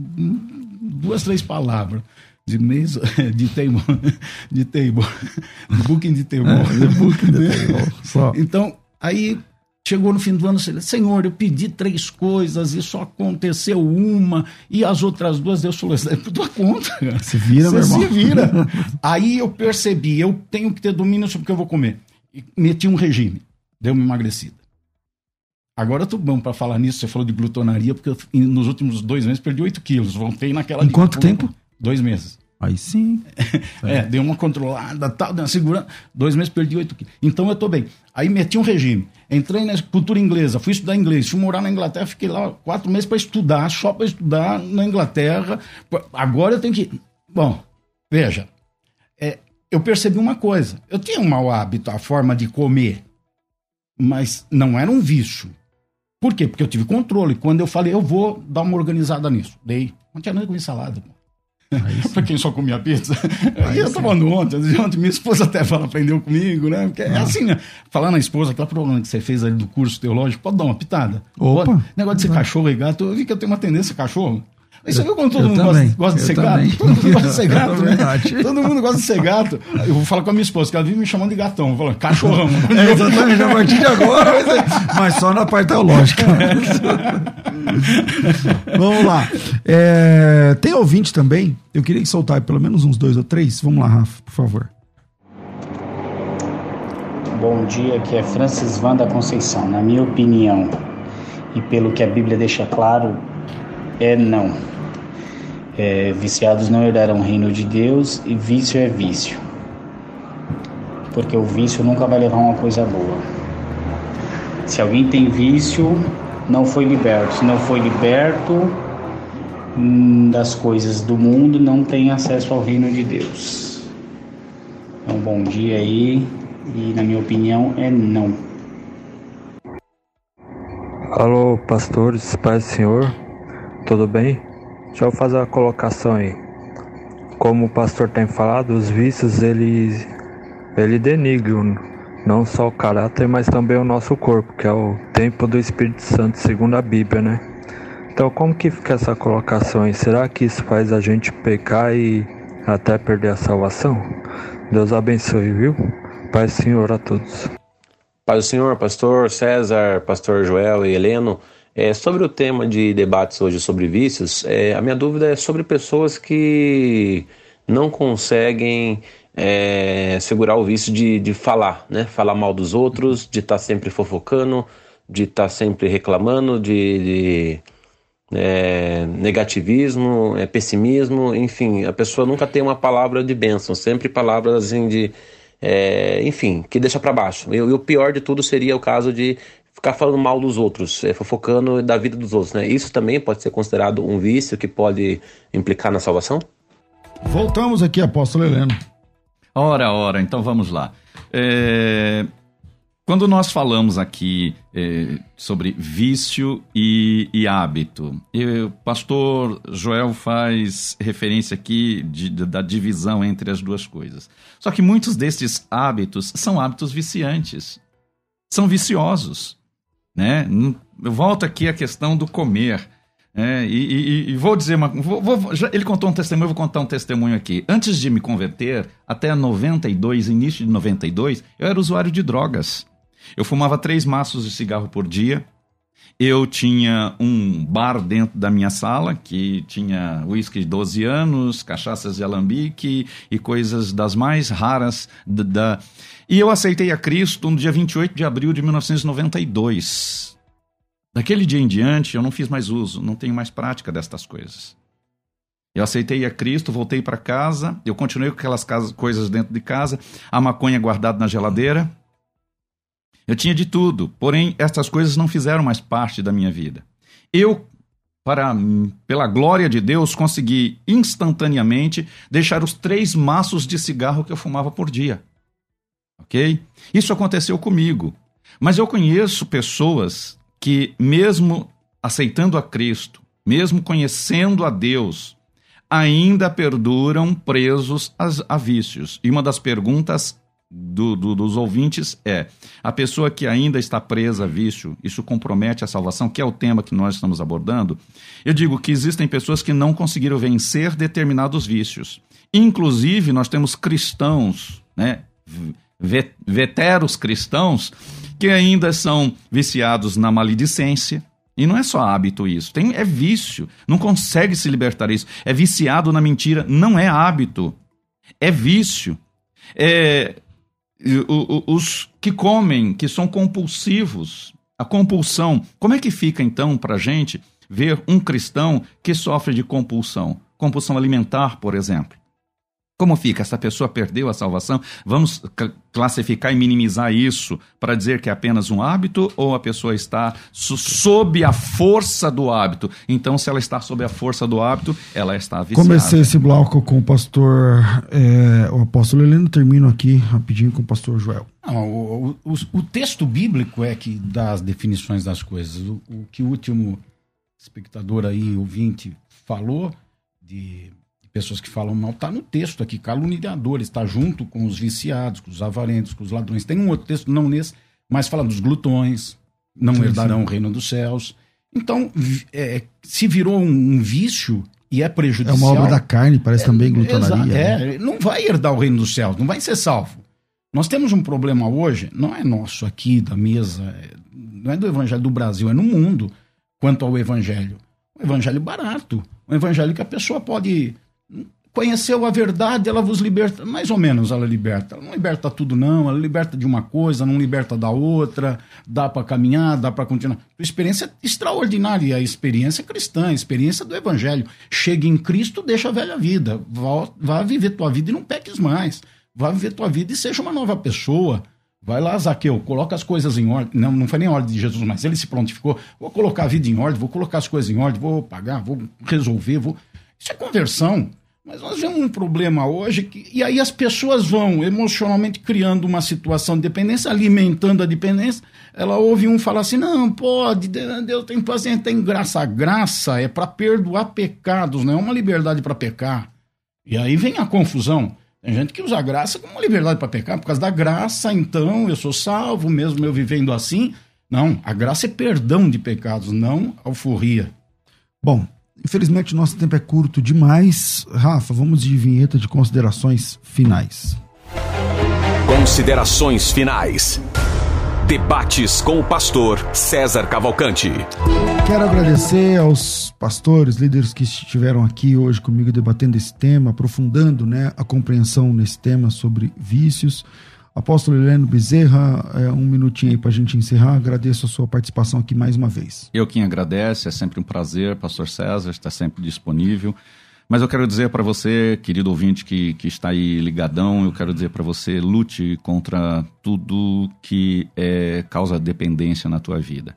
duas, três palavras. De mês, de table, de table, booking de table. É, booking de table. Só. Então, Aí chegou no fim do ano, Senhor, eu pedi três coisas e só aconteceu uma, e as outras duas Deus falou, é por tua conta. cara. Se vira, meu Você irmão. se vira. Aí eu percebi, eu tenho que ter domínio sobre o que eu vou comer. E meti um regime, deu uma emagrecida. Agora eu tô bom para falar nisso, você falou de glutonaria, porque eu, nos últimos dois meses perdi 8 quilos, voltei naquela... Em quanto tempo? Dois meses. Aí sim. É, dei uma controlada, tal, dei uma segurada. Dois meses perdi 8 quilos. Então eu tô bem. Aí meti um regime. Entrei na cultura inglesa, fui estudar inglês, fui morar na Inglaterra, fiquei lá quatro meses para estudar, só para estudar na Inglaterra. Agora eu tenho que. Bom, veja, é, eu percebi uma coisa. Eu tinha um mau hábito, a forma de comer, mas não era um vício. Por quê? Porque eu tive controle. Quando eu falei, eu vou dar uma organizada nisso, dei. Não tinha nada com salada, pô. pra quem só comia pizza. e eu tava ontem, ontem, minha esposa até fala, aprendeu comigo, né? Porque é assim, né? Falar na esposa, aquela problema que você fez ali do curso teológico, pode dar uma pitada. Opa. Pode. Negócio de ser cachorro e gato, eu vi que eu tenho uma tendência a cachorro. Mas você viu quando todo eu mundo também, gosta, gosta de ser também. gato? Todo mundo gosta de ser gato, É né? verdade. Todo mundo gosta de ser gato. Eu vou falar com a minha esposa, que ela vive me chamando de gatão. Eu falo, cachorrão. É, exatamente, a partir de agora, mas só na parte teológica. Vamos lá. É, tem ouvinte também? Eu queria que soltar pelo menos uns dois ou três. Vamos lá, Rafa, por favor. Bom dia, aqui é Francis Van da Conceição. Na minha opinião, e pelo que a Bíblia deixa claro, é não. É, viciados não herdarão o reino de Deus e vício é vício. Porque o vício nunca vai levar uma coisa boa. Se alguém tem vício, não foi liberto. Se não foi liberto hum, das coisas do mundo, não tem acesso ao reino de Deus. Então, bom dia aí. E na minha opinião é não. Alô, pastores, Pai do Senhor, tudo bem? Deixa eu fazer uma colocação aí. Como o pastor tem falado, os vícios ele, ele denigram não só o caráter, mas também o nosso corpo, que é o templo do Espírito Santo, segundo a Bíblia, né? Então, como que fica essa colocação aí? Será que isso faz a gente pecar e até perder a salvação? Deus abençoe, viu? Do Senhor a todos. Paz do Senhor, pastor César, pastor Joel e Heleno. É, sobre o tema de debates hoje sobre vícios, é, a minha dúvida é sobre pessoas que não conseguem é, segurar o vício de, de falar, né? Falar mal dos outros, de estar sempre fofocando, de estar sempre reclamando, de, de é, negativismo, é, pessimismo, enfim, a pessoa nunca tem uma palavra de bênção, sempre palavras assim de, é, enfim, que deixa para baixo. E, e o pior de tudo seria o caso de ficar falando mal dos outros, é, fofocando da vida dos outros, né? Isso também pode ser considerado um vício que pode implicar na salvação? Voltamos aqui, apóstolo Heleno. Ora, ora, então vamos lá. É, Quando nós falamos aqui é, sobre vício e, e hábito, e o pastor Joel faz referência aqui de- da divisão entre as duas coisas. Só que muitos destes hábitos são hábitos viciantes, são viciosos. Né? Aqui à questão do comer. né? e, e- e vou dizer uma. vou- vou- já- ele contou um testemunho, eu vou contar um testemunho aqui. Antes de me converter, até 92, início de 92, eu era usuário de drogas. Eu fumava três maços de cigarro por dia. Eu tinha um bar dentro da minha sala que tinha uísque de 12 anos, cachaças de alambique e coisas das mais raras da, E eu aceitei a Cristo no dia 28 de abril de 1992. Daquele dia em diante, eu não fiz mais uso, não tenho mais prática destas coisas. Eu aceitei a Cristo, voltei para casa, eu continuei com aquelas coisas dentro de casa, a maconha guardada na geladeira. Eu tinha de tudo, porém estas coisas não fizeram mais parte da minha vida. Eu, para pela glória de Deus, consegui instantaneamente deixar os três maços de cigarro que eu fumava por dia. Ok? Isso aconteceu comigo. Mas eu conheço pessoas que, mesmo aceitando a Cristo, mesmo conhecendo a Deus, ainda perduram presos a, vícios. E uma das perguntas do- do- dos ouvintes é: a pessoa que ainda está presa a vício, isso compromete a salvação, que é o tema que nós estamos abordando? Eu digo que existem pessoas que não conseguiram vencer determinados vícios. Inclusive, nós temos cristãos, né? veteros cristãos que ainda são viciados na maledicência. E não é só hábito isso, tem, é vício. Não consegue se libertar disso. É viciado na mentira, não é hábito, é vício. É, os que comem, que são compulsivos, a compulsão. Como é que fica então para gente ver um cristão que sofre de compulsão? Compulsão alimentar, por exemplo. Como fica? Essa pessoa perdeu a salvação? Vamos cl- classificar e minimizar isso para dizer que é apenas um hábito ou a pessoa está so- sob a força do hábito? Então, se ela está sob a força do hábito, ela está viciada. Comecei esse bloco com o pastor, é, o apóstolo Heleno, termino aqui rapidinho com o pastor Joel. Não, o, o- o- texto bíblico é que dá as definições das coisas. O, o que o último espectador aí, ouvinte, falou de pessoas que falam mal, está no texto aqui, caluniadores, está junto com os viciados, com os avarentos, com os ladrões. Tem um outro texto, não nesse, mas fala dos glutões, não Sim, herdarão sim. o reino dos céus. Então, é, se virou um, um vício e é É prejudicial... uma obra da carne, parece também glutonaria. Né? É, não vai herdar o reino dos céus, não vai ser salvo. Nós temos um problema hoje, não é nosso aqui da mesa, é- não é do evangelho do Brasil, é no mundo, quanto ao evangelho. Um evangelho barato, um evangelho que a pessoa pode conheceu a verdade, ela vos liberta, mais ou menos ela liberta. Ela não liberta tudo não, ela liberta de uma coisa, não liberta da outra, dá para caminhar, dá para continuar. Experiência é extraordinária, a experiência cristã, a experiência do evangelho. Chega em Cristo, deixa a velha vida, vá, vá viver tua vida e não peques mais. Vá viver tua vida e seja uma nova pessoa. Vai lá, Zaqueu, coloca as coisas em ordem. Não, não foi nem ordem de Jesus, mas ele se prontificou. Vou colocar a vida em ordem, vou colocar as coisas em ordem, vou pagar, vou resolver, vou. Isso é conversão. Mas nós vemos um problema hoje que, e aí as pessoas vão emocionalmente criando uma situação de dependência, alimentando a dependência. Ela ouve um falar assim: não, pode, Deus tem paciência, tem graça. A graça é para perdoar pecados, não é uma liberdade para pecar. E aí vem a confusão. Tem gente que usa a graça como uma liberdade para pecar, por causa da graça, então eu sou salvo, mesmo eu vivendo assim. Não, a graça é perdão de pecados, não alforria. Bom, infelizmente nosso tempo é curto demais. Rafa, vamos de vinheta de considerações finais. Considerações finais. Debates com o pastor César Cavalcante. Quero agradecer aos pastores, líderes que estiveram aqui hoje comigo debatendo esse tema, aprofundando né, a compreensão nesse tema sobre vícios. Apóstolo Heleno Bezerra, é, um minutinho aí para a gente encerrar. Agradeço a sua participação aqui mais uma vez. Eu quem agradece, é sempre um prazer, pastor César, está sempre disponível. Mas eu quero dizer para você, querido ouvinte que, que está aí ligadão, eu quero dizer para você, lute contra tudo que é, causa dependência na tua vida.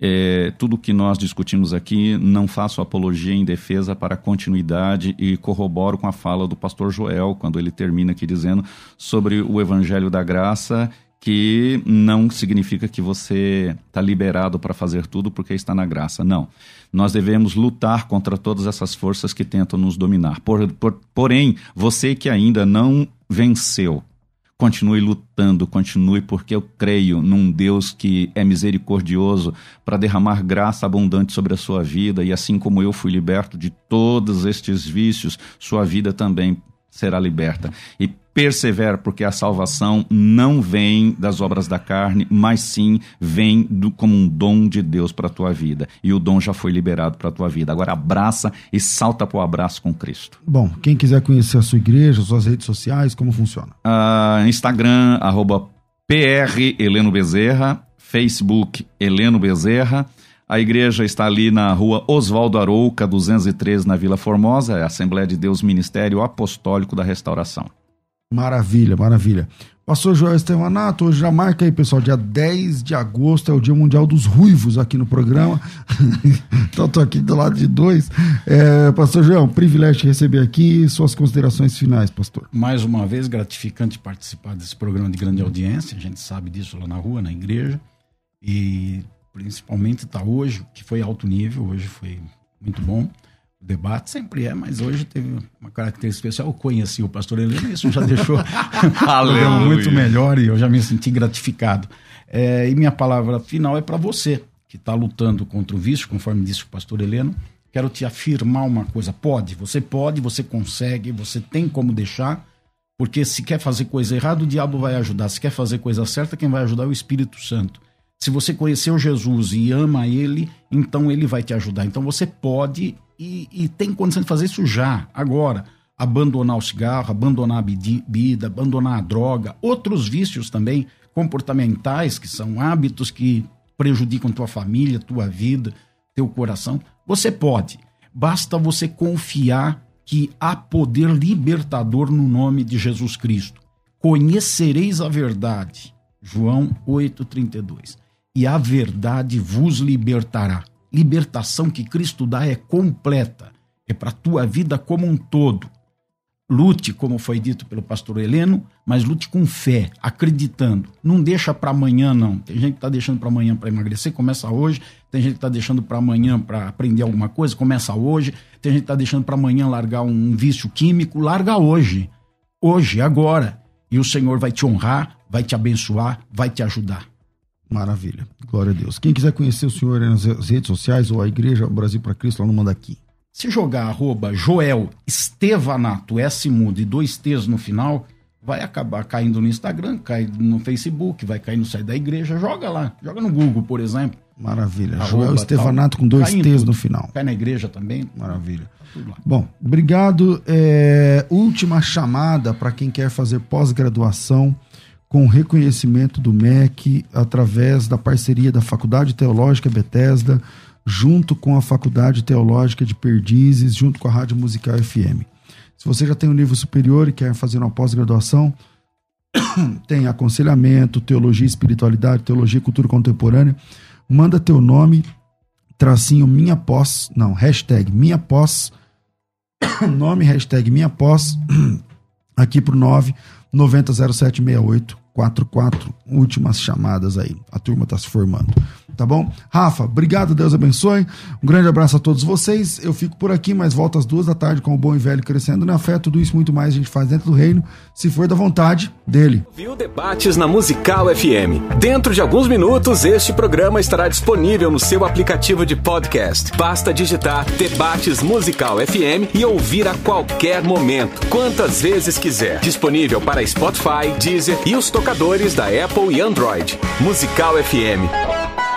É, tudo que nós discutimos aqui, não faço apologia em defesa para a continuidade e corroboro com a fala do pastor Joel, quando ele termina aqui dizendo sobre o evangelho da graça, que não significa que você está liberado para fazer tudo porque está na graça. Não. Nós devemos lutar contra todas essas forças que tentam nos dominar. Por, por, porém, você que ainda não venceu, continue lutando, continue, porque eu creio num Deus que é misericordioso para derramar graça abundante sobre a sua vida, e assim como eu fui liberto de todos estes vícios, sua vida também será liberta. E persevera, porque a salvação não vem das obras da carne, mas sim vem do, como um dom de Deus para a tua vida. E o dom já foi liberado para a tua vida. Agora abraça e salta para o abraço com Cristo. Bom, quem quiser conhecer a sua igreja, suas redes sociais, como funciona? Uh, Instagram, arroba PR Heleno Bezerra, Facebook Heleno Bezerra. A igreja está ali na rua Oswaldo Arouca, 213, na Vila Formosa, é a Assembleia de Deus Ministério Apostólico da Restauração. Maravilha, maravilha. Pastor Joel Estevanato, hoje já marca aí, pessoal, dia 10 de agosto é o Dia Mundial dos Ruivos aqui no programa. então tô aqui do lado de dois. É, pastor Joel, um privilégio te receber aqui. Suas considerações finais, pastor. Mais uma vez, gratificante participar desse programa de grande audiência. A gente sabe disso lá na rua, na igreja. E principalmente está hoje, que foi alto nível, hoje foi muito bom. O debate sempre é, mas hoje teve uma característica especial. Eu conheci o pastor Helena e isso já deixou muito melhor e eu já me senti gratificado. É, e minha palavra final é para você, que está lutando contra o vício, conforme disse o pastor Heleno. Quero te afirmar uma coisa: pode, você pode, você consegue, você tem como deixar, Porque se quer fazer coisa errada, o diabo vai ajudar. Se quer fazer coisa certa, quem vai ajudar é o Espírito Santo. Se você conheceu Jesus e ama ele, então ele vai te ajudar. Então você pode e, e tem condição de fazer isso já, agora. Abandonar o cigarro, abandonar a bebida, abandonar a droga, outros vícios também comportamentais, que são hábitos que prejudicam tua família, tua vida, teu coração. Você pode. Basta você confiar que há poder libertador no nome de Jesus Cristo. Conhecereis a verdade. João 8:32. E a verdade vos libertará libertação que Cristo dá é completa, é para a tua vida como um todo. Lute, como foi dito pelo pastor Heleno, mas lute com fé, acreditando. Não deixa para amanhã, não. Tem gente que está deixando para amanhã para emagrecer, começa hoje. Tem gente que está deixando para amanhã para aprender alguma coisa, começa hoje. Tem gente que está deixando para amanhã largar um vício químico, larga hoje. Hoje, agora. E o Senhor vai te honrar, vai te abençoar, vai te ajudar. Maravilha. Glória a Deus. Quem quiser conhecer o senhor nas redes sociais ou a Igreja Brasil para Cristo, lá no Manda Aqui. Se jogar arroba Joel Estevanato, S mudo e dois T's no final, vai acabar caindo no Instagram, cai no Facebook, vai cair no site da igreja. Joga lá, joga no Google, por exemplo. Maravilha. Arroba, Joel Estevanato tal, com dois T's no final. Cai na igreja também. Maravilha. Bom, obrigado. É, última chamada para quem quer fazer pós-graduação com reconhecimento do MEC através da parceria da Faculdade Teológica Bethesda, junto com a Faculdade Teológica de Perdizes, junto com a Rádio Musical FM. Se você já tem um nível superior e quer fazer uma pós-graduação, tem aconselhamento, teologia e espiritualidade, teologia e cultura contemporânea, manda teu nome, tracinho minha pós, não, hashtag minha pós, nome, hashtag minha pós, aqui pro 9900768 44, últimas chamadas aí. A turma está se formando. Tá bom? Rafa, obrigado, Deus abençoe. Um grande abraço a todos vocês. Eu fico por aqui, mas volto às duas da tarde com o Bom e Velho Crescendo na Fé. Tudo isso muito mais a gente faz dentro do reino, se for da vontade dele. Viu debates na Musical FM. Dentro de alguns minutos, este programa estará disponível no seu aplicativo de podcast. Basta digitar Debates Musical FM e ouvir a qualquer momento, quantas vezes quiser. Disponível para Spotify, Deezer e os tocadores da Apple e Android. Musical FM.